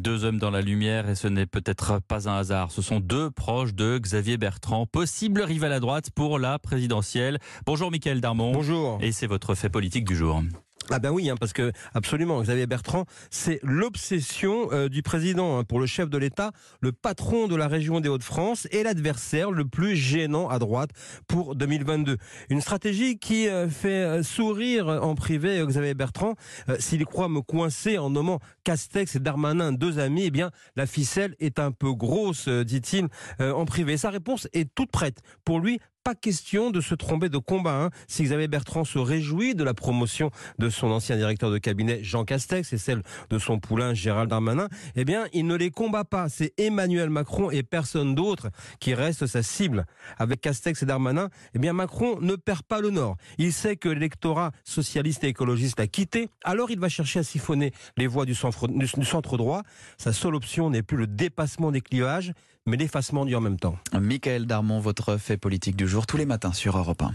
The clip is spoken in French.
Deux hommes dans la lumière et ce n'est peut-être pas un hasard. Ce sont deux proches de Xavier Bertrand, possible rival à droite pour la présidentielle. Bonjour Mickaël Darmon. Bonjour. Et c'est votre fait politique du jour. Ah ben oui, hein, parce que absolument, Xavier Bertrand, c'est l'obsession euh, du président hein, pour le chef de l'État, le patron de la région des Hauts-de-France et l'adversaire le plus gênant à droite pour 2022. Une stratégie qui euh, fait euh, sourire en privé Xavier Bertrand. S'il croit me coincer en nommant Castex et Darmanin deux amis, eh bien la ficelle est un peu grosse, dit-il en privé. sa réponse est toute prête. Pour lui, pas question de se tromper de combat. Hein. Si Xavier Bertrand se réjouit de la promotion de son ancien directeur de cabinet Jean Castex et celle de son poulain Gérald Darmanin, eh bien, il ne les combat pas. C'est Emmanuel Macron et personne d'autre qui reste sa cible. Avec Castex et Darmanin, eh bien, Macron ne perd pas le Nord. Il sait que l'électorat socialiste et écologiste l'a quitté, alors il va chercher à siphonner les voix du centre, du centre droit. Sa seule option n'est plus le dépassement des clivages, mais l'effacement du en même temps. Michael Darmon, votre fait politique du jour, tous les matins sur Europe 1.